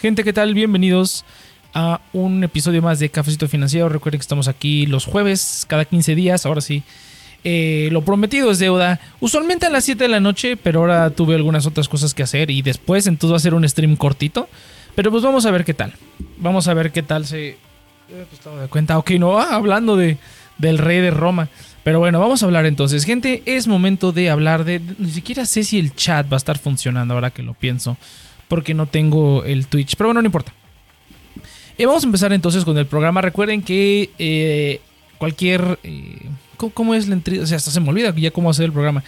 Gente, ¿qué tal? Bienvenidos a un episodio más de Cafecito Financiero. Recuerden que estamos aquí los jueves, cada 15 días. Ahora sí, eh, lo prometido es deuda. Usualmente a las 7 de la noche, pero ahora tuve algunas otras cosas que hacer y después, entonces va a ser un stream cortito. Pero pues vamos a ver qué tal. Vamos a ver qué tal se. Eh, pues estaba de cuenta. Ok, no, ah, hablando de, del rey de Roma. Pero bueno, vamos a hablar entonces. Gente, es momento de hablar de. Ni siquiera sé si el chat va a estar funcionando ahora que lo pienso. Porque no tengo el Twitch. Pero bueno, no importa. Y vamos a empezar entonces con el programa. Recuerden que eh, cualquier. Eh, ¿cómo, es la entrevista? O sea, hasta se me olvida ya cómo hacer el programa.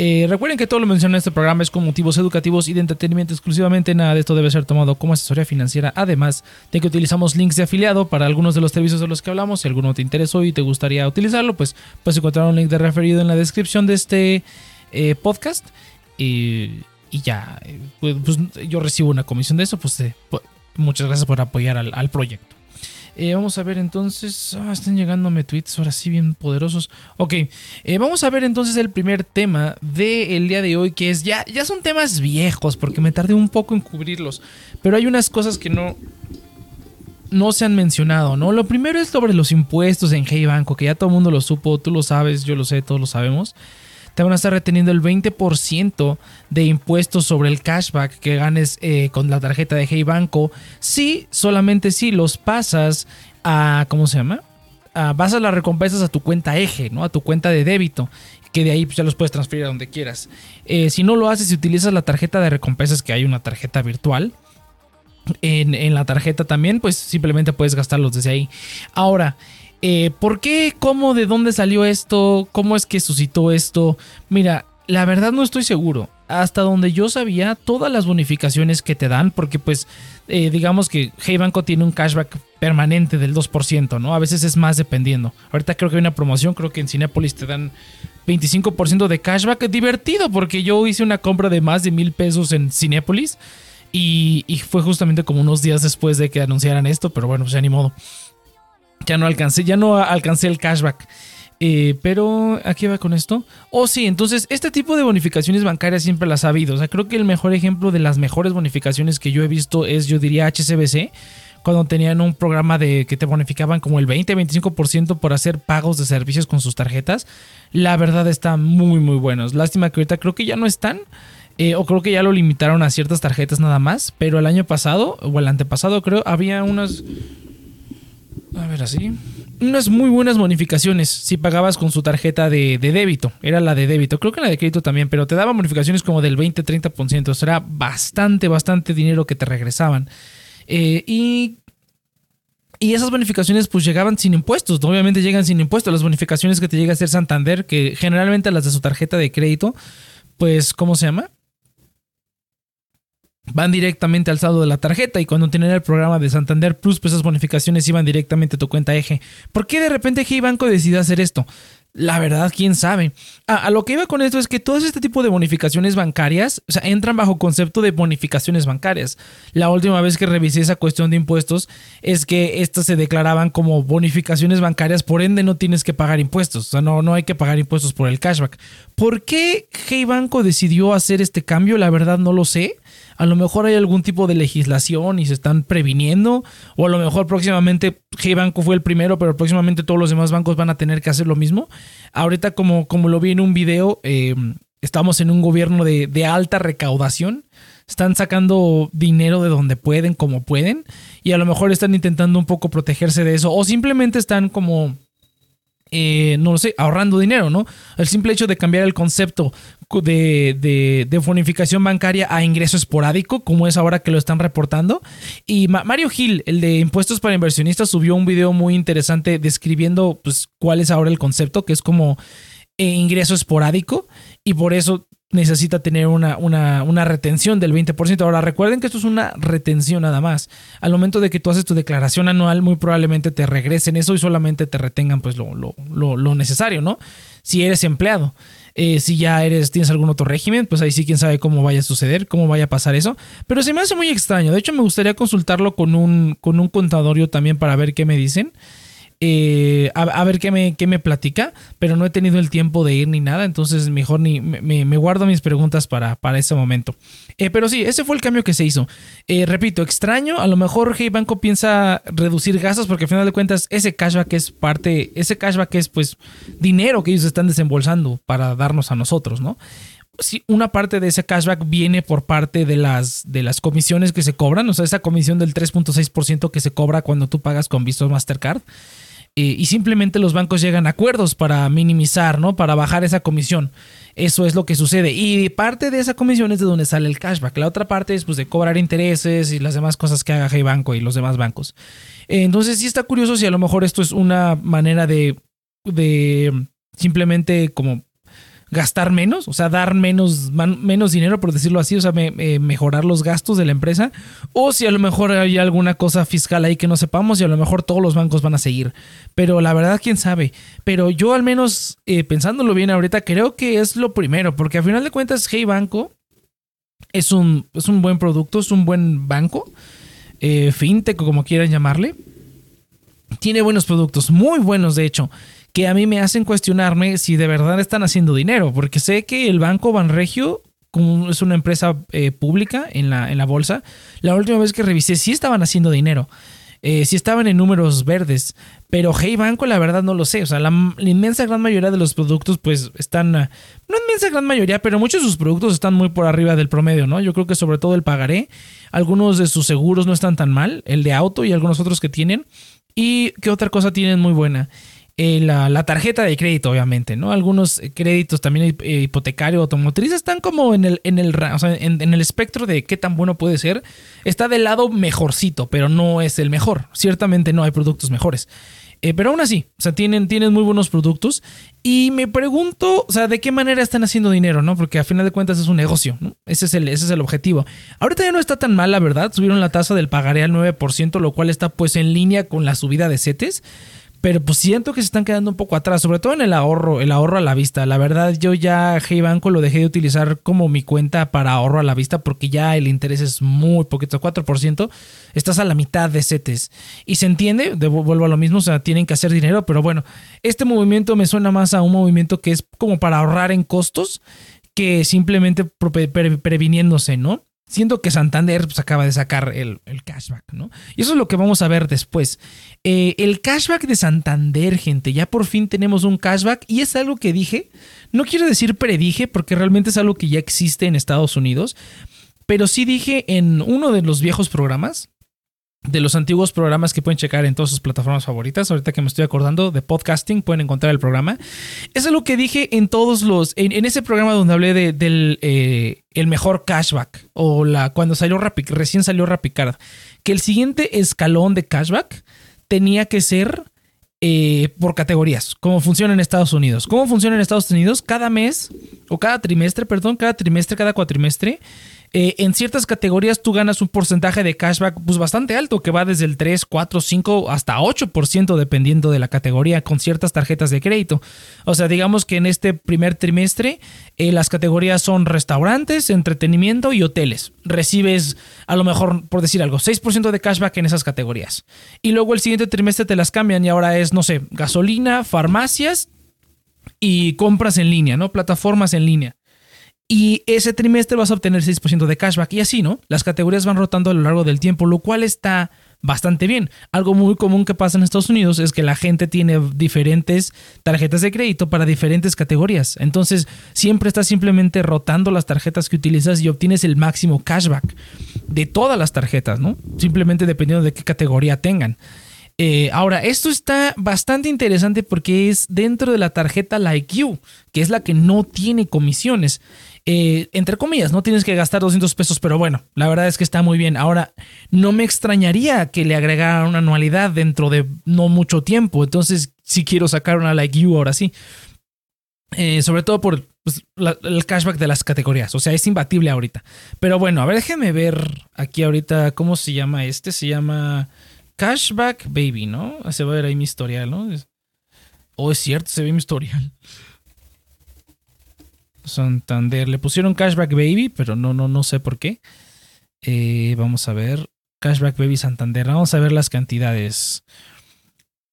Eh, recuerden que todo lo mencionado en este programa es con motivos educativos y de entretenimiento exclusivamente. Nada de esto debe ser tomado como asesoría financiera. Además de que utilizamos links de afiliado para algunos de los servicios de los que hablamos. Si alguno te interesó y te gustaría utilizarlo, pues puedes encontrar un link de referido en la descripción de este eh, podcast. y ya, eh, pues, pues, yo recibo una comisión de eso. Pues, pues muchas gracias por apoyar al proyecto. Eh, vamos a ver entonces. Ah, están llegándome tweets ahora sí bien poderosos. Ok, eh, vamos a ver entonces el primer tema del día de hoy, que es ya, ya son temas viejos, porque me tardé un poco en cubrirlos. Pero hay unas cosas que no, no se han mencionado, ¿no? Lo primero es sobre los impuestos en Hey Banco, que ya todo el mundo lo supo, tú lo sabes, yo lo sé, todos lo sabemos. Te van a estar reteniendo el 20% de impuestos sobre el cashback que ganes eh, con la tarjeta de Hey Banco. Si, solamente si los pasas a, ¿cómo se llama? vas a las recompensas a tu cuenta eje, ¿no? A tu cuenta de débito que de ahí pues, ya los puedes transferir a donde quieras. Eh, si no lo haces y utilizas la tarjeta de recompensas, que hay una tarjeta virtual, en, en, la tarjeta también, pues simplemente puedes gastarlos desde ahí. Ahora, eh, ¿Por qué? ¿Cómo? ¿De dónde salió esto? ¿Cómo es que suscitó esto? Mira, la verdad no estoy seguro. Hasta donde yo sabía, todas las bonificaciones que te dan, porque pues eh, digamos que Hey Banco tiene un cashback permanente del 2%, ¿no? A veces es más dependiendo. Ahorita creo que hay una promoción, creo que en Cinepolis te dan 25% de cashback. Divertido, porque yo hice una compra de más de mil pesos en Cinepolis y, fue justamente como unos días después de que anunciaran esto, pero bueno, pues ya ni modo ya no alcancé, ya no alcancé el cashback. Eh, pero, ¿a qué va con esto? Oh, sí, entonces, este tipo de bonificaciones bancarias siempre las ha habido. O sea, creo que el mejor ejemplo de las mejores bonificaciones que yo he visto es, yo diría, HCBC, cuando tenían un programa de que te bonificaban como el 20-25% por hacer pagos de servicios con sus tarjetas. La verdad está muy, muy buenos. Lástima que ahorita creo que ya no están. Eh, o creo que ya lo limitaron a ciertas tarjetas nada más. Pero el año pasado, o el antepasado, creo, había unas a ver, así. Unas muy buenas bonificaciones si pagabas con su tarjeta de, débito. Era la de débito. Creo que la de crédito también, pero te daban bonificaciones como del 20-30%. O era bastante, bastante dinero que te regresaban. Eh, y y esas bonificaciones pues llegaban sin impuestos, obviamente llegan sin impuestos. Las bonificaciones que te llega a hacer Santander, que generalmente las de su tarjeta de crédito, pues, ¿cómo se llama? Van directamente al saldo de la tarjeta y cuando tenían el programa de Santander Plus, pues esas bonificaciones iban directamente a tu cuenta eje. ¿Por qué de repente Hey Banco decidió hacer esto? La verdad, quién sabe. A lo que iba con esto es que todo este tipo de bonificaciones bancarias, o sea, entran bajo concepto de bonificaciones bancarias. La última vez que revisé esa cuestión de impuestos es que estas se declaraban como bonificaciones bancarias, por ende no tienes que pagar impuestos. O sea, no, no hay que pagar impuestos por el cashback. ¿Por qué Hey Banco decidió hacer este cambio? La verdad no lo sé. A lo mejor hay algún tipo de legislación y se están previniendo. O a lo mejor próximamente G Banco fue el primero, pero próximamente todos los demás bancos van a tener que hacer lo mismo. Ahorita, como, como lo vi en un video, eh, estamos en un gobierno de, de alta recaudación están sacando dinero de donde pueden, como pueden, y a lo mejor están intentando un poco protegerse de eso, o simplemente están como eh, no lo sé, ahorrando dinero, ¿no? El simple hecho de cambiar el concepto de, de, bonificación bancaria a ingreso esporádico, como es ahora que lo están reportando. Y Mario Gil, el de impuestos para inversionistas, subió un video muy interesante describiendo pues, cuál es ahora el concepto, que es como eh, ingreso esporádico. Y por eso necesita tener una, una, retención del 20%. Ahora recuerden que esto es una retención nada más. Al momento de que tú haces tu declaración anual, muy probablemente te regresen eso y solamente te retengan pues lo, lo, necesario, ¿no? Si eres empleado. Eh, si ya eres, tienes algún otro régimen, pues ahí sí quién sabe cómo vaya a suceder, cómo vaya a pasar eso. Pero se me hace muy extraño. De hecho, me gustaría consultarlo con un, con un también para ver qué me dicen. Eh, a, ver qué me, qué me platica, pero no he tenido el tiempo de ir ni nada, entonces mejor ni me, guardo mis preguntas para, para ese momento. Eh, pero sí, ese fue el cambio que se hizo. Eh, repito, extraño, a lo mejor Hey Banco piensa reducir gastos porque al final de cuentas ese cashback es parte, ese cashback es pues dinero que ellos están desembolsando para darnos a nosotros, ¿no? Sí, una parte de ese cashback viene por parte de las, de las comisiones que se cobran, o sea, esa comisión del 3.6% que se cobra cuando tú pagas con Visa Mastercard. Eh, y simplemente los bancos llegan a acuerdos para minimizar, ¿no? Para bajar esa comisión. Eso es lo que sucede. Y parte de esa comisión es de donde sale el cashback. La otra parte es pues de cobrar intereses y las demás cosas que haga Hey Banco y los demás bancos. entonces sí está curioso si a lo mejor esto es una manera de, de simplemente como gastar menos, o sea, dar menos, menos dinero, por decirlo así, o sea, mejorar los gastos de la empresa, o si a lo mejor hay alguna cosa fiscal ahí que no sepamos y a lo mejor todos los bancos van a seguir. Pero la verdad, quién sabe. Pero yo al menos, eh, pensándolo bien ahorita, creo que es lo primero, porque a final de cuentas, Hey Banco es un, es un buen producto, es un buen banco, eh, fintech como quieran llamarle. Tiene buenos productos, muy buenos de hecho que a mí me hacen cuestionarme si de verdad están haciendo dinero, porque sé que el banco Banregio como es una empresa eh, pública en la, en la bolsa, la última vez que revisé sí estaban haciendo dinero. Eh, sí estaban en números verdes, pero Hey Banco la verdad no lo sé. O sea, la, inmensa gran mayoría de los productos pues están, no inmensa gran mayoría, pero muchos de sus productos están muy por arriba del promedio, ¿no? Yo creo que sobre todo el pagaré, algunos de sus seguros no están tan mal, el de auto y algunos otros que tienen. ¿Y qué otra cosa tienen muy buena? Eh, la, tarjeta de crédito, obviamente, ¿no? Algunos créditos también eh, hipotecario, automotriz, están como en el, en el, en, el espectro de qué tan bueno puede ser. Está del lado mejorcito, pero no es el mejor. Ciertamente no hay productos mejores. Eh, pero aún así, o sea, tienen, tienen muy buenos productos. Y me pregunto, o sea, de qué manera están haciendo dinero, ¿no? Porque a final de cuentas es un negocio, ¿no? Ese es el, ese es el objetivo. Ahorita ya no está tan mal, la verdad. Subieron la tasa del pagaré al 9%, lo cual está pues en línea con la subida de CETES pero pues siento que se están quedando un poco atrás, sobre todo en el ahorro, el ahorro a la vista. La verdad, yo ya Hey Banco lo dejé de utilizar como mi cuenta para ahorro a la vista porque ya el interés es muy poquito, 4%. Estás a la mitad de CETES. Y se entiende, vuelvo a lo mismo, o sea, tienen que hacer dinero, pero bueno, este movimiento me suena más a un movimiento que es como para ahorrar en costos que simplemente previniéndose, ¿no? Siento que Santander pues, acaba de sacar el, cashback, ¿no? Y eso es lo que vamos a ver después. Eh, el cashback de Santander, gente, ya por fin tenemos un cashback y es algo que dije, no quiero decir predije porque realmente es algo que ya existe en Estados Unidos, pero sí dije en uno de los viejos programas, de los antiguos programas que pueden checar en todas sus plataformas favoritas. Ahorita que me estoy acordando de podcasting, pueden encontrar el programa. Es lo que dije en todos los. En, ese programa donde hablé de, del eh, el mejor cashback. O la cuando salió recién salió Rapicard. Que el siguiente escalón de cashback tenía que ser eh, por categorías. Cómo funciona en Estados Unidos. ¿Cómo funciona en Estados Unidos? Cada mes, o cada trimestre, perdón, cada trimestre, cada cuatrimestre eh, en ciertas categorías tú ganas un porcentaje de cashback pues bastante alto, que va desde el 3, 4, 5 hasta 8% dependiendo de la categoría con ciertas tarjetas de crédito. O sea, digamos que en este primer trimestre eh, las categorías son restaurantes, entretenimiento y hoteles. Recibes a lo mejor, por decir algo, 6% de cashback en esas categorías. Y luego el siguiente trimestre te las cambian y ahora es, no sé, gasolina, farmacias y compras en línea, ¿no? Plataformas en línea. Y ese trimestre vas a obtener 6% de cashback y así, ¿no? Las categorías van rotando a lo largo del tiempo, lo cual está bastante bien. Algo muy común que pasa en Estados Unidos es que la gente tiene diferentes tarjetas de crédito para diferentes categorías. Entonces, siempre estás simplemente rotando las tarjetas que utilizas y obtienes el máximo cashback de todas las tarjetas, ¿no? Simplemente dependiendo de qué categoría tengan. Eh, ahora, esto está bastante interesante porque es dentro de la tarjeta Like You, que es la que no tiene comisiones. Eh, entre comillas, no tienes que gastar 200 pesos, pero bueno, la verdad es que está muy bien. Ahora, no me extrañaría que le agregara una anualidad dentro de no mucho tiempo, entonces si quiero sacar una like you ahora sí. Eh, sobre todo por pues, el cashback de las categorías, o sea, es imbatible ahorita. Pero bueno, a ver, déjeme ver aquí ahorita cómo se llama este. Se llama Cashback Baby, ¿no? Se va a ver ahí mi historial, ¿no? Oh, es cierto, se ve mi historial. Santander. Le pusieron Cashback Baby, pero no, no, no sé por qué. Eh, vamos a ver. Cashback Baby Santander. Vamos a ver las cantidades.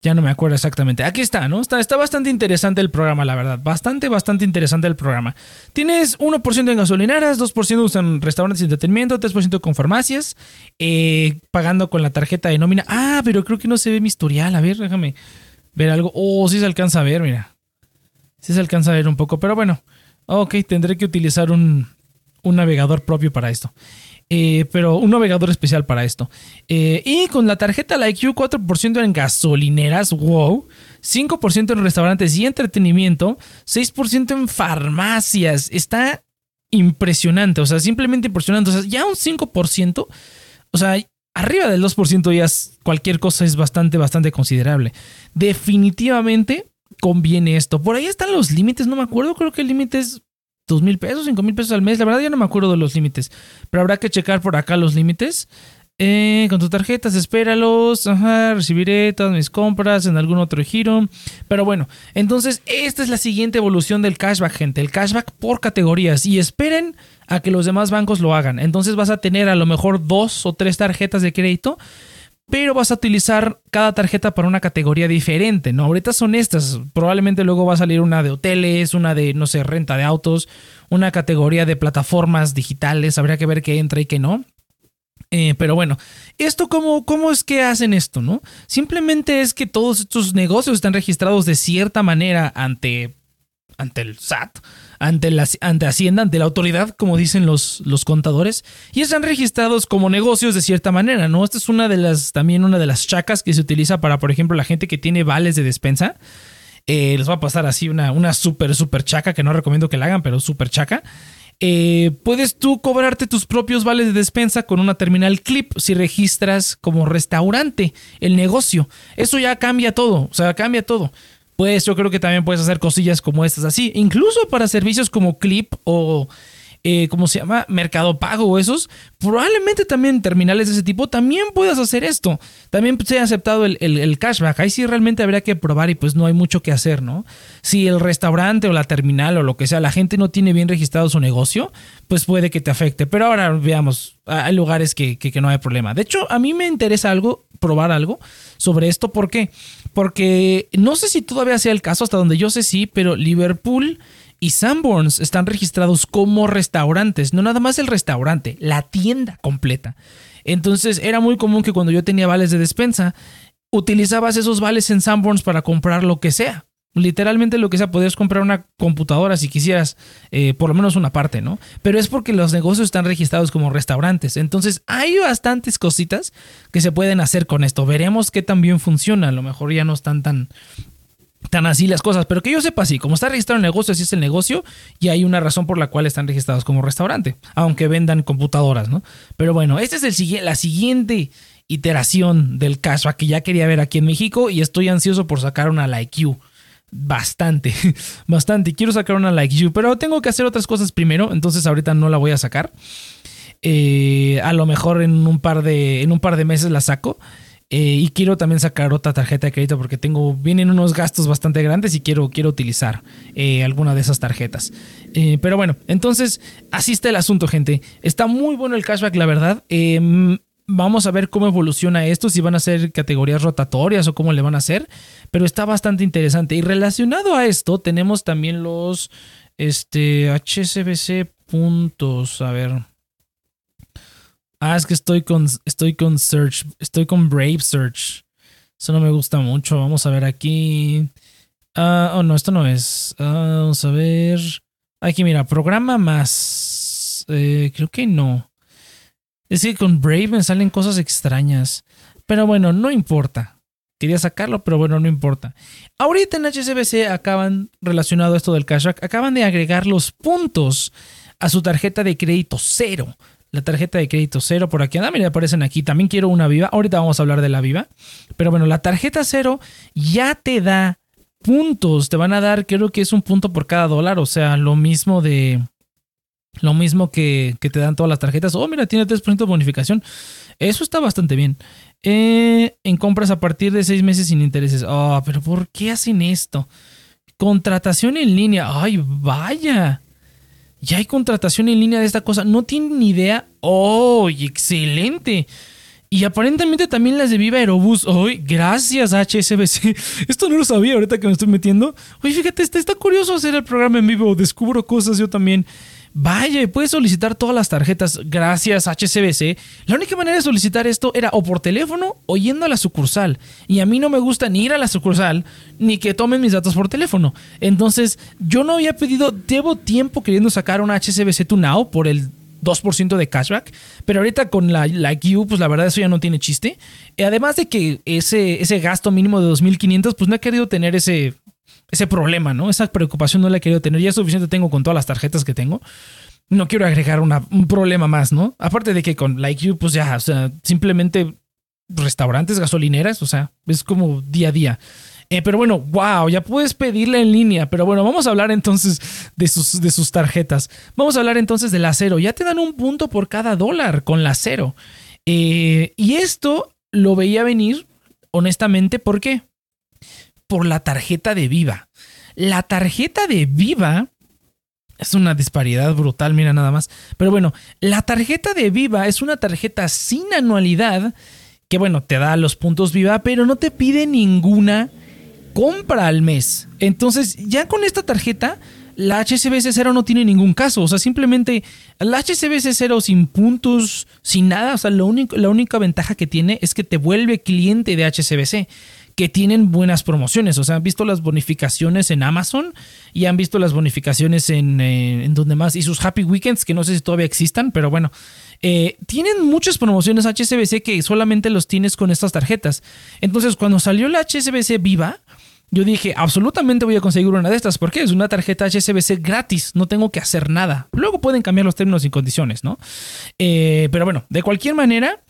Ya no me acuerdo exactamente. Aquí está, ¿no? Está, está bastante interesante el programa, la verdad. Bastante, bastante interesante el programa. Tienes 1% en gasolineras, 2% en restaurantes y entretenimiento, 3% con farmacias, eh, pagando con la tarjeta de nómina. Ah, pero creo que no se ve mi historial. A ver, déjame ver algo. Oh, sí se alcanza a ver, mira. Sí se alcanza a ver un poco, pero bueno. Ok, tendré que utilizar un, un navegador propio para esto. Eh, pero un navegador especial para esto. Eh, y con la tarjeta la IQ, 4% en gasolineras, wow. 5% en restaurantes y entretenimiento, 6% en farmacias. Está impresionante, o sea, simplemente impresionante. O sea, ya un 5%, o sea, arriba del 2% ya cualquier cosa es bastante, bastante considerable. Definitivamente conviene esto. Por ahí están los límites, no me acuerdo, creo que el límite es dos mil pesos, cinco mil pesos al mes. La verdad ya no me acuerdo de los límites, pero habrá que checar por acá los límites. Eh, con tus tarjetas, espéralos. Ajá, recibiré todas mis compras en algún otro giro. Pero bueno, entonces esta es la siguiente evolución del cashback, gente. El cashback por categorías. Y esperen a que los demás bancos lo hagan. Entonces vas a tener a lo mejor dos o tres tarjetas de crédito pero vas a utilizar cada tarjeta para una categoría diferente, ¿no? Ahorita son estas, probablemente luego va a salir una de hoteles, una de, no sé, renta de autos, una categoría de plataformas digitales, habría que ver qué entra y qué no. Eh, pero bueno, ¿esto cómo, cómo es que hacen esto, no? Simplemente es que todos estos negocios están registrados de cierta manera ante, ante el SAT ante, la, ante Hacienda, ante la autoridad, como dicen los, los contadores, y están registrados como negocios de cierta manera, ¿no? Esta es una de las, también una de las chacas que se utiliza para, por ejemplo, la gente que tiene vales de despensa. Eh, les va a pasar así una, una súper, súper chaca, que no recomiendo que la hagan, pero súper chaca. Eh, puedes tú cobrarte tus propios vales de despensa con una terminal clip si registras como restaurante el negocio. Eso ya cambia todo, o sea, cambia todo pues yo creo que también puedes hacer cosillas como estas así. Incluso para servicios como Clip o eh, ¿cómo se llama? Mercado Pago o esos, probablemente también terminales de ese tipo también puedas hacer esto. También se ha aceptado el, cashback. Ahí sí realmente habría que probar y pues no hay mucho que hacer, ¿no? Si el restaurante o la terminal o lo que sea, la gente no tiene bien registrado su negocio, pues puede que te afecte. Pero ahora veamos, hay lugares que, que no hay problema. De hecho, a mí me interesa algo, probar algo sobre esto. ¿Por qué? Porque no sé si todavía sea el caso, hasta donde yo sé sí, pero Liverpool y Sanborns están registrados como restaurantes, no nada más el restaurante, la tienda completa. Entonces era muy común que cuando yo tenía vales de despensa, utilizabas esos vales en Sanborns para comprar lo que sea. Literalmente lo que sea, podías comprar una computadora si quisieras, eh, por lo menos una parte, ¿no? Pero es porque los negocios están registrados como restaurantes. Entonces hay bastantes cositas que se pueden hacer con esto. Veremos qué tan bien funciona. A lo mejor ya no están tan, tan así las cosas, pero que yo sepa así, como está registrado el negocio, así es el negocio y hay una razón por la cual están registrados como restaurante, aunque vendan computadoras, ¿no? Pero bueno, esta es el, la siguiente iteración del cashback que ya quería ver aquí en México y estoy ansioso por sacar una Like You. Bastante, bastante. Quiero sacar una Like You, pero tengo que hacer otras cosas primero, entonces ahorita no la voy a sacar. Eh, a lo mejor en un par de, en un par de meses la saco. Eh, y quiero también sacar otra tarjeta de crédito porque tengo, vienen unos gastos bastante grandes y quiero, quiero utilizar eh, alguna de esas tarjetas. Pero bueno, entonces así está el asunto, gente. Está muy bueno el cashback, la verdad. Vamos a ver cómo evoluciona esto, si van a ser categorías rotatorias o cómo le van a hacer. Pero está bastante interesante. Y relacionado a esto, tenemos también los este, HSBC puntos. A ver. Ah, es que estoy con, estoy con Search, estoy con Brave Search. Eso no me gusta mucho. Vamos a ver aquí. Ah, oh, no, esto no es. Ah, vamos a ver. Aquí, mira, programa más. Eh, creo que no. Es que con Brave me salen cosas extrañas. Pero bueno, no importa. Quería sacarlo, pero bueno, no importa. Ahorita en HSBC acaban, relacionado a esto del cashback, acaban de agregar los puntos a su tarjeta de crédito cero la tarjeta de crédito cero por aquí anda, mira, aparecen aquí. También quiero una viva. Ahorita vamos a hablar de la viva. Pero bueno, la tarjeta cero ya te da puntos. Te van a dar, creo que es un punto por cada dólar. O sea, lo mismo de. Lo mismo que, te dan todas las tarjetas. Oh, mira, tiene 3% de bonificación. Eso está bastante bien. Eh, en compras a partir de seis meses sin intereses. Oh, pero ¿por qué hacen esto? Contratación en línea. Ay, vaya ya hay contratación en línea de esta cosa. No tienen ni idea. ¡Oh, excelente! Y aparentemente también las de Viva Aerobús. Hoy, gracias HSBC. Esto no lo sabía ahorita que me estoy metiendo. Oye, fíjate, está, está curioso hacer el programa en vivo. Descubro cosas yo también. Vaya, puedes solicitar todas las tarjetas gracias HCBC. La única manera de solicitar esto era o por teléfono o yendo a la sucursal. Y a mí no me gusta ni ir a la sucursal ni que tomen mis datos por teléfono. Entonces, yo no había pedido, llevo tiempo queriendo sacar una HCBC to Now por el 2% de cashback. Pero ahorita con la, la Q, pues la verdad eso ya no tiene chiste. Además de que ese, ese gasto mínimo de 2.500, pues no he querido tener ese ese problema, ¿no? Esa preocupación no la he querido tener. Ya es suficiente tengo con todas las tarjetas que tengo. No quiero agregar un problema más, ¿no? Aparte de que con Like You, pues ya, o sea, simplemente restaurantes, gasolineras, o sea, es como día a día. Eh, pero bueno, wow, ya puedes pedirla en línea. Pero bueno, vamos a hablar entonces de sus, de sus tarjetas. Vamos a hablar entonces del acero. Ya te dan un punto por cada dólar con la acero. Eh, y esto lo veía venir, honestamente, ¿por qué? Por la tarjeta de Viva. La tarjeta de Viva es una disparidad brutal, mira nada más. Pero bueno, la tarjeta de Viva es una tarjeta sin anualidad que bueno, te da los puntos Viva, pero no te pide ninguna compra al mes. Entonces, ya con esta tarjeta, la HCBC 0 no tiene ningún caso. O sea, simplemente la HCBC 0 sin puntos, sin nada. O sea, lo único, la única ventaja que tiene es que te vuelve cliente de HCBC que tienen buenas promociones. O sea, han visto las bonificaciones en Amazon y han visto las bonificaciones en, eh, en donde más. Y sus Happy Weekends, que no sé si todavía existan, pero bueno. Eh, tienen muchas promociones HSBC que solamente los tienes con estas tarjetas. Entonces, cuando salió la HSBC Viva, yo dije, absolutamente voy a conseguir una de estas, porque es una tarjeta HSBC gratis, no tengo que hacer nada. Luego pueden cambiar los términos y condiciones, ¿no? Eh, pero bueno, de cualquier manera,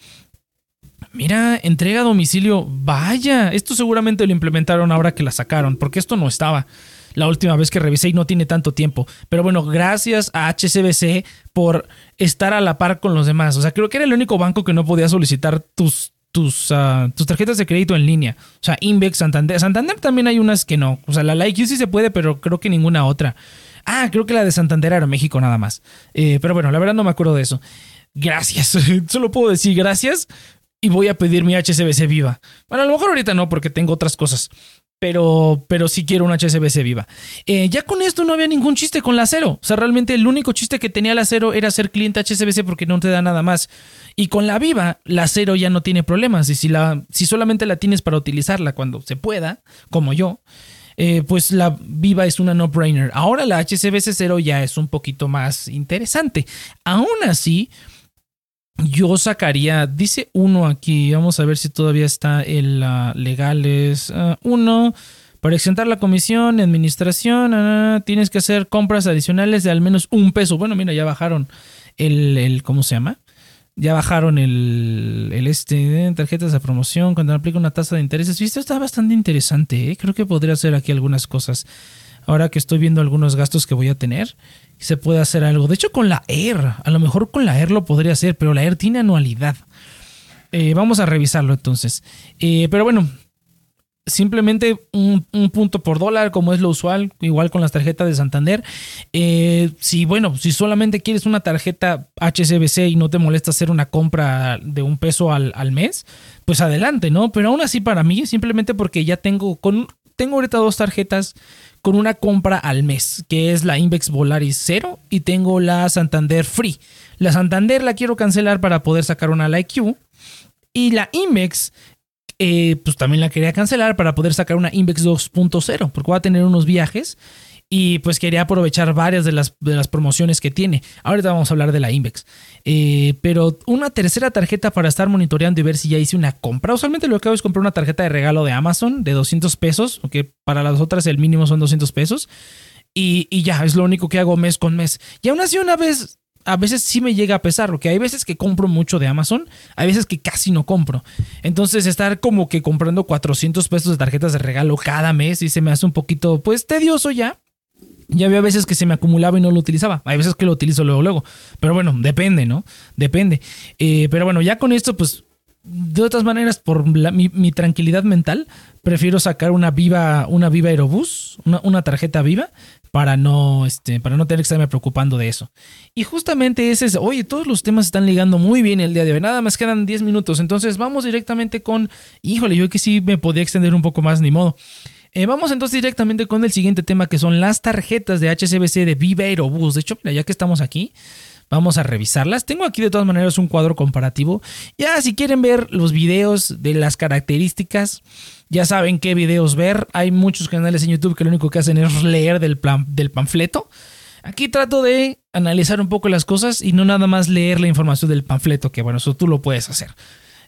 Mira, entrega a domicilio. Vaya, esto seguramente lo implementaron ahora que la sacaron, porque esto no estaba la última vez que revisé y no tiene tanto tiempo. Pero bueno, gracias a HCBC por estar a la par con los demás. O sea, creo que era el único banco que no podía solicitar tus, tus, ah, tus tarjetas de crédito en línea. O sea, Invex, Santander. Santander también hay unas que no. O sea, la Like sí se puede, pero creo que ninguna otra. Ah, creo que la de Santander era México nada más. Eh, pero bueno, la verdad no me acuerdo de eso. Gracias. Solo puedo decir gracias y voy a pedir mi HSBC viva. Bueno, a lo mejor ahorita no porque tengo otras cosas. Pero, pero sí quiero un HSBC viva. Eh, ya con esto no había ningún chiste con la acero. O sea, realmente el único chiste que tenía la acero era ser cliente HSBC porque no te da nada más. Y con la viva, la acero ya no tiene problemas. Y si, la, si solamente la tienes para utilizarla cuando se pueda, como yo, eh, pues la Viva es una no-brainer. Ahora la HSBC 0 ya es un poquito más interesante. Aún así, yo sacaría, dice uno aquí, vamos a ver si todavía está el legales. Ah, uno, para exentar la comisión, administración, ah, tienes que hacer compras adicionales de al menos un peso. Bueno, mira, ya bajaron el, el ¿cómo se llama? Ya bajaron el, el este, tarjetas de promoción cuando aplica una tasa de intereses. Esto está bastante interesante, ¿eh? creo que podría hacer aquí algunas cosas. Ahora que estoy viendo algunos gastos que voy a tener se puede hacer algo. De hecho, con la Air, a lo mejor con la Air lo podría hacer, pero la Air tiene anualidad. Eh, vamos a revisarlo entonces. Eh, pero bueno, simplemente un, punto por dólar, como es lo usual, igual con las tarjetas de Santander. Eh, si, bueno, si solamente quieres una tarjeta HSBC y no te molesta hacer una compra de un peso al, al mes, pues adelante, ¿no? Pero aún así, para mí, simplemente porque ya tengo, con, tengo ahorita dos tarjetas con una compra al mes, que es la Invex Volaris 0 y tengo la Santander Free. La Santander la quiero cancelar para poder sacar una Like You y la Invex eh, pues también la quería cancelar para poder sacar una Invex 2.0 porque voy a tener unos viajes y pues quería aprovechar varias de las, de las promociones que tiene. Ahorita vamos a hablar de la Invex. Eh, pero una tercera tarjeta para estar monitoreando y ver si ya hice una compra. Usualmente lo que hago es comprar una tarjeta de regalo de Amazon de 200 pesos, aunque para las otras el mínimo son 200 pesos. Y, y ya, es lo único que hago mes con mes. Y aún así una vez a veces sí me llega a pesar, porque hay veces que compro mucho de Amazon, hay veces que casi no compro. Entonces estar como que comprando 400 pesos de tarjetas de regalo cada mes y se me hace un poquito pues tedioso ya. Ya había veces que se me acumulaba y no lo utilizaba. Hay veces que lo utilizo luego, luego. Pero bueno, depende, ¿no? Depende. Eh, pero bueno, ya con esto, pues, de otras maneras, por mi, tranquilidad mental, prefiero sacar una viva, una viva Aerobús, una, una tarjeta viva, para no, este, para no tener que estarme preocupando de eso. Y justamente ese es, oye, todos los temas están ligando muy bien el día de hoy. Nada más quedan 10 minutos. Entonces vamos directamente con, híjole, yo que sí me podía extender un poco más, ni modo. Eh, vamos entonces directamente con el siguiente tema que son las tarjetas de HSBC de Viva Aerobús. De hecho, ya que estamos aquí, Vamos a revisarlas. Tengo aquí de todas maneras un cuadro comparativo. Ya si quieren ver los videos de las características, ya saben qué videos ver. Hay muchos canales en YouTube que lo único que hacen es leer del, plan, del panfleto. Aquí trato de analizar un poco las cosas y no nada más leer la información del panfleto, que bueno, eso tú lo puedes hacer.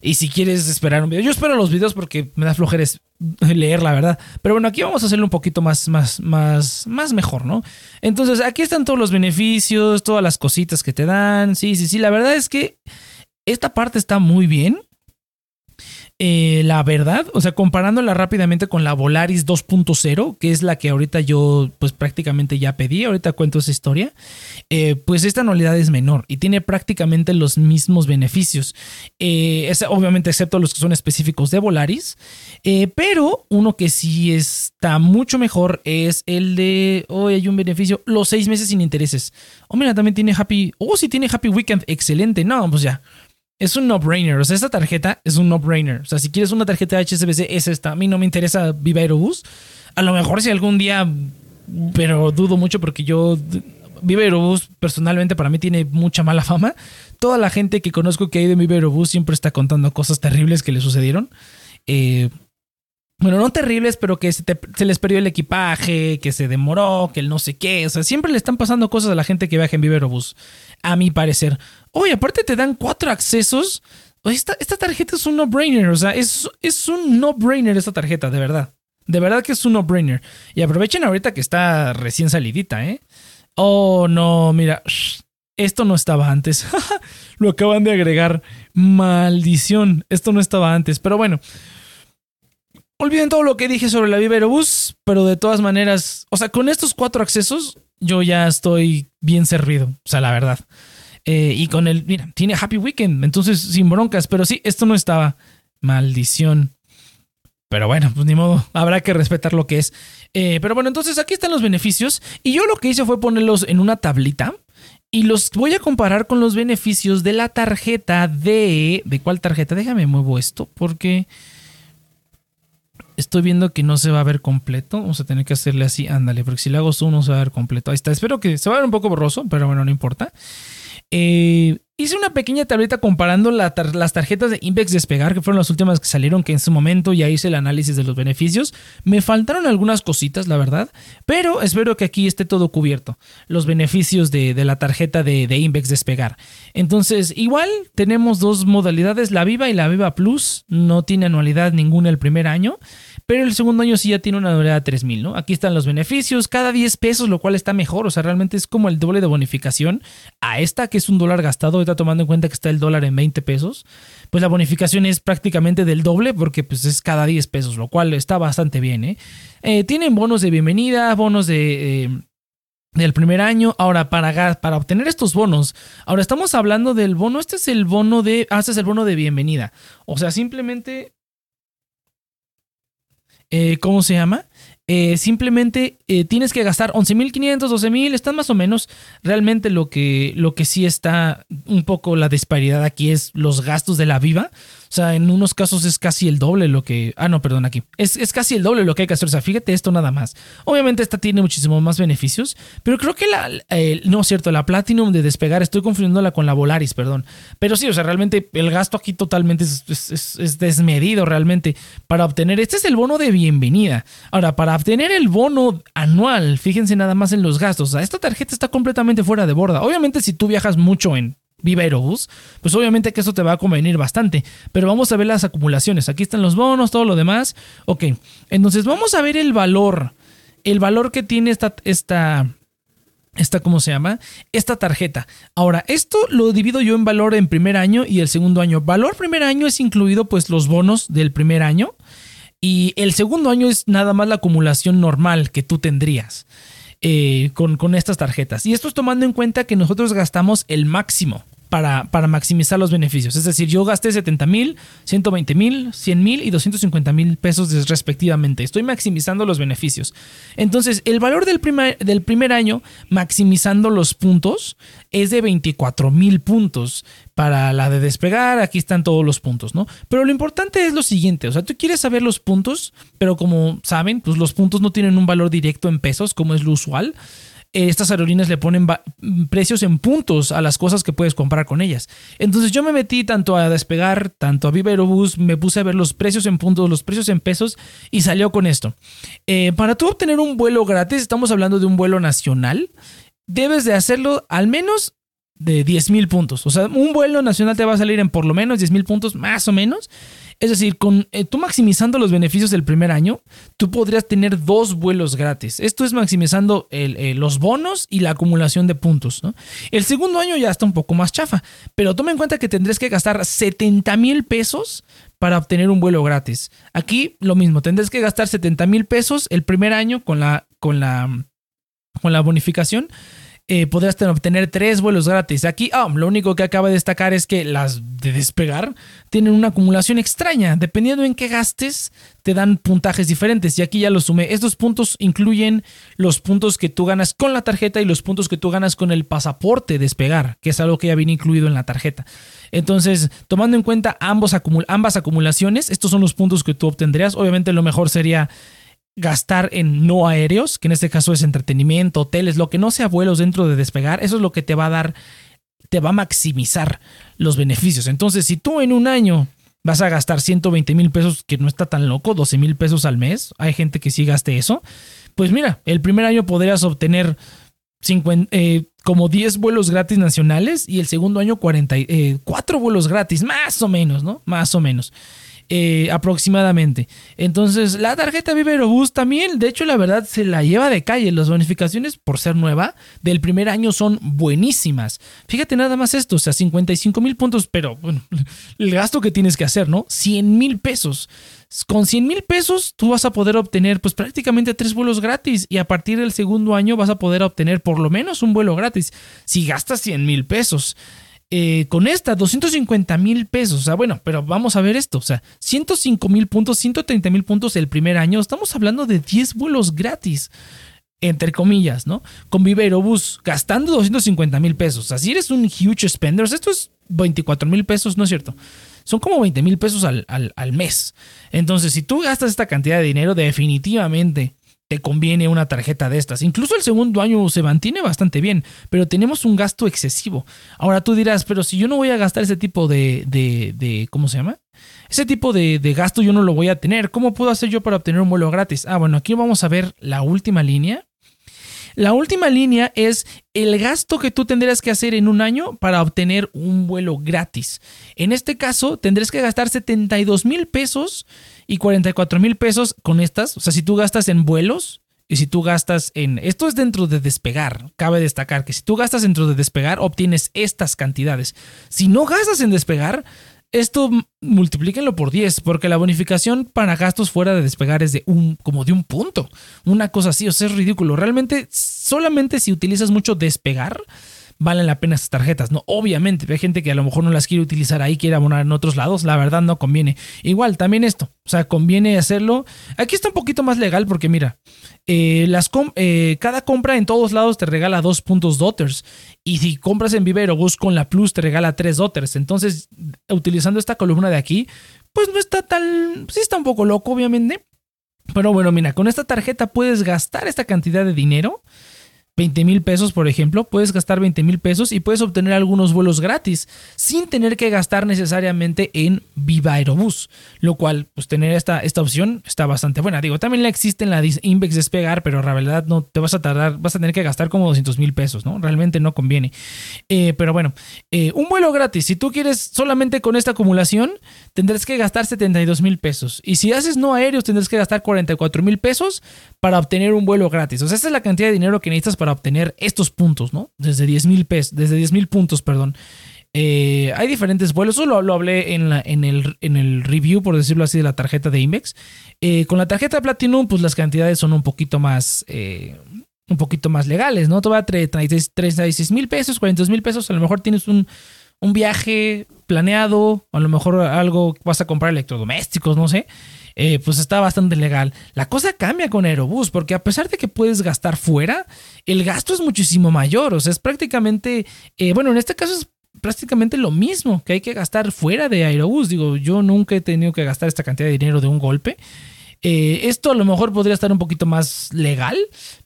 Y si quieres esperar un video, yo espero los videos porque me da flojeres leer la verdad. Pero bueno, aquí vamos a hacerlo un poquito más, más, más, más mejor, ¿no? Entonces, aquí están todos los beneficios, todas las cositas que te dan. Sí, sí, sí. La verdad es que esta parte está muy bien. Eh, la verdad, o sea, comparándola rápidamente con la Volaris 2.0, que es la que ahorita yo pues prácticamente ya pedí, ahorita cuento esa historia, eh, pues esta anualidad es menor y tiene prácticamente los mismos beneficios, eh, obviamente excepto los que son específicos de Volaris, pero uno que sí está mucho mejor es el de, hoy hay un beneficio, los seis meses sin intereses. Oh, mira, también tiene Happy, oh, sí tiene Happy Weekend, excelente, no, pues ya es un no-brainer. O sea, esta tarjeta es un no-brainer. O sea, si quieres una tarjeta HSBC, es esta. A mí no me interesa Viva Aerobús. A lo mejor si algún día, pero dudo mucho porque yo. Viva Aerobús personalmente para mí tiene mucha mala fama. Toda la gente que conozco que ha ido en Viva Aerobús siempre está contando cosas terribles que le sucedieron. Eh, bueno, no terribles, pero que se, les perdió el equipaje, que se demoró, que el no sé qué. O sea, siempre le están pasando cosas a la gente que viaja en Viva Aerobús, a mi parecer. Oye, aparte te dan cuatro accesos. Esta, esta tarjeta es un no-brainer. O sea, es, un no-brainer esta tarjeta, de verdad. De verdad que es un no-brainer. Y aprovechen ahorita que está recién salidita, ¿eh? Oh, no, mira. esto no estaba antes. Lo acaban de agregar. Maldición. Esto no estaba antes. Pero bueno. Olviden todo lo que dije sobre la Viva Aerobús, pero de todas maneras, o sea, con estos cuatro accesos, yo ya estoy bien servido. O sea, la verdad. Eh, y con el, mira, tiene Happy Weekend, entonces sin broncas, pero sí, esto no estaba. Maldición. Pero bueno, pues ni modo, habrá que respetar lo que es. Eh, pero bueno, entonces aquí están los beneficios. Y yo lo que hice fue ponerlos en una tablita. Y los voy a comparar con los beneficios de la tarjeta de... ¿De cuál tarjeta? Déjame muevo esto porque estoy viendo que no se va a ver completo. Vamos a tener que hacerle así, ándale, porque si le hago zoom no se va a ver completo. Ahí está, espero que se va a ver un poco borroso, pero bueno, no importa. Eh, hice una pequeña tableta comparando las tarjetas de Invex Despegar, que fueron las últimas que salieron, que en su momento ya hice el análisis de los beneficios. Me faltaron algunas cositas, la verdad, pero espero que aquí esté todo cubierto. Los beneficios de, la tarjeta de, de, Invex Despegar. Entonces, igual tenemos dos modalidades, la Viva y la Viva Plus. No tiene anualidad ninguna el primer año. Pero el segundo año sí ya tiene una anualidad de 3000, ¿no? Aquí están los beneficios, cada 10 pesos, lo cual está mejor. O sea, realmente es como el doble de bonificación a esta, que es un dólar gastado, ahorita tomando en cuenta que está el dólar en 20 pesos. Pues la bonificación es prácticamente del doble, porque pues es cada 10 pesos, lo cual está bastante bien, ¿eh? eh tienen bonos de bienvenida, bonos de. Eh, del primer año. Ahora, para, para obtener estos bonos, ahora estamos hablando del bono. Este es el bono de. Ah, este es el bono de bienvenida. O sea, simplemente eh, ¿cómo se llama? Eh, simplemente eh, tienes que gastar 11.500, 12.000, están más o menos. Realmente lo que, lo que sí está un poco la disparidad aquí es los gastos de la viva. Sea, en unos casos es casi el doble lo que... Ah, no, perdón, aquí. Es, casi el doble lo que hay que hacer. O sea, fíjate esto nada más. Obviamente esta tiene muchísimo más beneficios, pero creo que la... no es cierto, la Platinum de despegar, estoy confundiéndola con la Volaris, perdón. Pero sí, o sea, realmente el gasto aquí totalmente es, desmedido realmente para obtener... Este es el bono de bienvenida. Ahora, para obtener el bono anual, fíjense nada más en los gastos. O sea, esta tarjeta está completamente fuera de borda. Obviamente si tú viajas mucho en Viva Aerobús, pues obviamente que eso te va a convenir bastante. Pero vamos a ver las acumulaciones. Aquí están los bonos, todo lo demás. Ok, entonces vamos a ver el valor. El valor que tiene esta, esta, esta, ¿cómo se llama? Esta tarjeta. Ahora, esto lo divido yo en valor en primer año y el segundo año. Valor primer año es incluido pues los bonos del primer año. Y el segundo año es nada más la acumulación normal que tú tendrías. Eh, con, estas tarjetas. Y esto es tomando en cuenta que nosotros gastamos el máximo. Para, para maximizar los beneficios. Es decir, yo gasté 70 mil, 120 mil, 100 mil y 250 mil pesos respectivamente. Estoy maximizando los beneficios. Entonces, el valor del primer, del primer año, maximizando los puntos, es de 24 mil puntos. Para la de despegar, aquí están todos los puntos, ¿no? Pero lo importante es lo siguiente, o sea, tú quieres saber los puntos, pero como saben, pues los puntos no tienen un valor directo en pesos, como es lo usual estas aerolíneas le ponen precios en puntos a las cosas que puedes comprar con ellas. Entonces yo me metí tanto a Despegar, tanto a Viva Aerobús, me puse a ver los precios en puntos, los precios en pesos y salió con esto. Eh, para tú obtener un vuelo gratis, estamos hablando de un vuelo nacional, debes de hacerlo al menos de 10 mil puntos. O sea, un vuelo nacional te va a salir en por lo menos 10 mil puntos, más o menos. Es decir, con eh, tú maximizando los beneficios del primer año, tú podrías tener dos vuelos gratis. Esto es maximizando eh, los bonos y la acumulación de puntos. El segundo año ya está un poco más chafa, pero toma en cuenta que tendrás que gastar 70 mil pesos para obtener un vuelo gratis. Aquí lo mismo, tendrás que gastar 70 mil pesos el primer año con la, con la, con la bonificación eh, podrás obtener tres vuelos gratis. Aquí, oh, lo único que acaba de destacar es que las de despegar tienen una acumulación extraña. Dependiendo en qué gastes, te dan puntajes diferentes. Y aquí ya lo sumé. Estos puntos incluyen los puntos que tú ganas con la tarjeta y los puntos que tú ganas con el pasaporte despegar, que es algo que ya viene incluido en la tarjeta. Entonces, tomando en cuenta ambas acumulaciones, estos son los puntos que tú obtendrías. Obviamente lo mejor sería gastar en no aéreos, que en este caso es entretenimiento, hoteles, lo que no sea vuelos dentro de despegar, eso es lo que te va a dar, te va a maximizar los beneficios. Entonces, si tú en un año vas a gastar 120 mil pesos, que no está tan loco, 12 mil pesos al mes, hay gente que sí gaste eso, pues mira, el primer año podrías obtener 50, eh, como 10 vuelos gratis nacionales y el segundo año 44 eh, vuelos gratis, más o menos, ¿no? Más o menos. Eh, aproximadamente. Entonces, la tarjeta Viva Aerobús también, de hecho, la verdad se la lleva de calle. Las bonificaciones, por ser nueva, del primer año son buenísimas. Fíjate nada más esto, o sea, 55 mil puntos, pero bueno, el gasto que tienes que hacer, ¿no? 100 mil pesos. Con 100 mil pesos tú vas a poder obtener pues prácticamente tres vuelos gratis y a partir del segundo año vas a poder obtener por lo menos un vuelo gratis si gastas 100 mil pesos. Eh, con esta 250 mil pesos. O sea, bueno, pero vamos a ver esto. O sea, 105 mil puntos, 130 mil puntos el primer año. Estamos hablando de 10 vuelos gratis. Entre comillas, ¿no? Con Vivero Bus, gastando 250 mil pesos. O sea, si eres un huge spender, esto es 24 mil pesos, ¿no es cierto? Son como 20 mil pesos al, al mes. Entonces, si tú gastas esta cantidad de dinero, definitivamente te conviene una tarjeta de estas. Incluso el segundo año se mantiene bastante bien, pero tenemos un gasto excesivo. Ahora tú dirás, pero si yo no voy a gastar ese tipo de, de, de ¿cómo se llama? Ese tipo de, de, gasto yo no lo voy a tener. ¿Cómo puedo hacer yo para obtener un vuelo gratis? Ah, bueno, aquí vamos a ver la última línea. La última línea es el gasto que tú tendrías que hacer en un año para obtener un vuelo gratis. En este caso, tendrás que gastar 72 mil pesos y 44 mil pesos con estas. O sea, si tú gastas en vuelos y si tú gastas en... Esto es dentro de despegar. Cabe destacar que si tú gastas dentro de despegar, obtienes estas cantidades. Si no gastas en despegar, esto multiplíquenlo por 10, porque la bonificación para gastos fuera de despegar es de un, como de un punto. Una cosa así, o sea, es ridículo. Realmente, solamente si utilizas mucho despegar, valen la pena estas tarjetas. No, obviamente, hay gente que a lo mejor no las quiere utilizar ahí, quiere abonar en otros lados, la verdad no conviene. Igual, también esto, o sea, conviene hacerlo. Aquí está un poquito más legal porque mira, eh, las eh, cada compra en todos lados te regala dos puntos Dotters. Y si compras en Vivero Bus con la Plus te regala tres Dotters. Entonces, utilizando esta columna de aquí, pues no está tan... Sí está un poco loco, obviamente. Pero bueno, mira, con esta tarjeta puedes gastar esta cantidad de dinero 20 mil pesos, por ejemplo, puedes gastar 20 mil pesos y puedes obtener algunos vuelos gratis sin tener que gastar necesariamente en Viva Aerobús, lo cual, pues tener esta, esta opción está bastante buena. Digo, también la existe en la Invex Despegar, pero la verdad no te vas a tardar, vas a tener que gastar como 200 mil pesos, ¿no? Realmente no conviene. Eh, pero bueno, eh, un vuelo gratis, si tú quieres solamente con esta acumulación, tendrás que gastar 72 mil pesos. Y si haces no aéreos, tendrás que gastar 44 mil pesos para obtener un vuelo gratis. O sea, esa es la cantidad de dinero que necesitas para para obtener estos puntos, ¿no? Desde 10 mil pesos, desde 10 mil puntos, perdón. Eh, hay diferentes vuelos, solo lo hablé en, el, review, por decirlo así, de la tarjeta de Invex. Eh, con la tarjeta Platinum, pues las cantidades son un poquito más, eh, un poquito más legales, ¿no? Te va a 36 mil pesos, 42 mil pesos, a lo mejor tienes un, un viaje planeado, a lo mejor algo vas a comprar electrodomésticos, no sé, eh, pues está bastante legal. La cosa cambia con Aerobús, porque a pesar de que puedes gastar fuera, el gasto es muchísimo mayor, o sea, es prácticamente, eh, bueno, en este caso es prácticamente lo mismo que hay que gastar fuera de Aerobús. Digo, yo nunca he tenido que gastar esta cantidad de dinero de un golpe. Eh, esto a lo mejor podría estar un poquito más legal,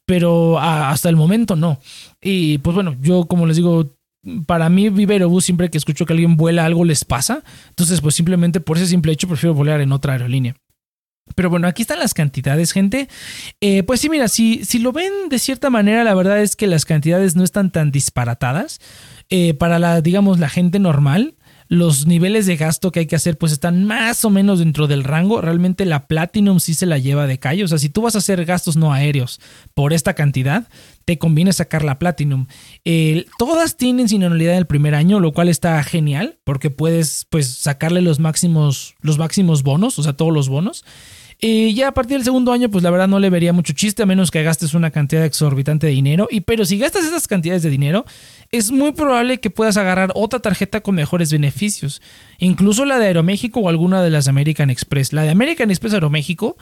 pero hasta el momento no. Y pues bueno, yo como les digo, para mí Viva Aerobús siempre que escucho que alguien vuela algo les pasa. Entonces pues simplemente por ese simple hecho prefiero volar en otra aerolínea. Pero bueno, aquí están las cantidades, gente. Eh, pues sí, mira, si, si lo ven de cierta manera, la verdad es que las cantidades no están tan disparatadas. Eh, para la, digamos, la gente normal, los niveles de gasto que hay que hacer pues están más o menos dentro del rango. Realmente la Platinum sí se la lleva de calle. O sea, si tú vas a hacer gastos no aéreos por esta cantidad, te conviene sacar la Platinum. todas tienen sin anualidad el primer año, lo cual está genial porque puedes pues sacarle los máximos, los máximos bonos, o sea, todos los bonos. Y ya a partir del segundo año, pues la verdad no le vería mucho chiste a menos que gastes una cantidad exorbitante de dinero. Y pero si gastas esas cantidades de dinero, es muy probable que puedas agarrar otra tarjeta con mejores beneficios. Incluso la de Aeroméxico o alguna de las American Express. La de American Express Aeroméxico,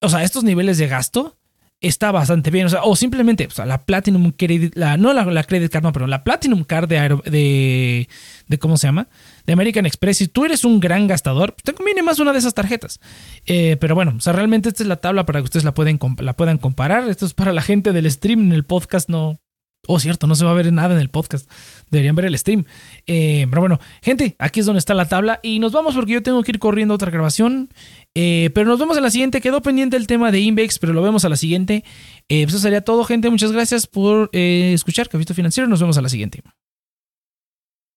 o sea, estos niveles de gasto está bastante bien. O sea, o simplemente, o sea, la Platinum Credit, la, no la, Credit Card, no, pero la Platinum Card de, de, de, ¿cómo se llama? De American Express. Si tú eres un gran gastador, te conviene más una de esas tarjetas. Eh, pero bueno, o sea, realmente esta es la tabla para que ustedes la, pueden, la puedan comparar. Esto es para la gente del stream. En el podcast no, Oh, cierto, no se va a ver nada en el podcast. Deberían ver el stream. Eh, pero bueno, gente, aquí es donde está la tabla. Y nos vamos porque yo tengo que ir corriendo a otra grabación. Eh, pero nos vemos en la siguiente. Quedó pendiente el tema de Invex, pero lo vemos a la siguiente. Eh, pues eso sería todo, gente. Muchas gracias por escuchar Cafito Financiero. Nos vemos a la siguiente.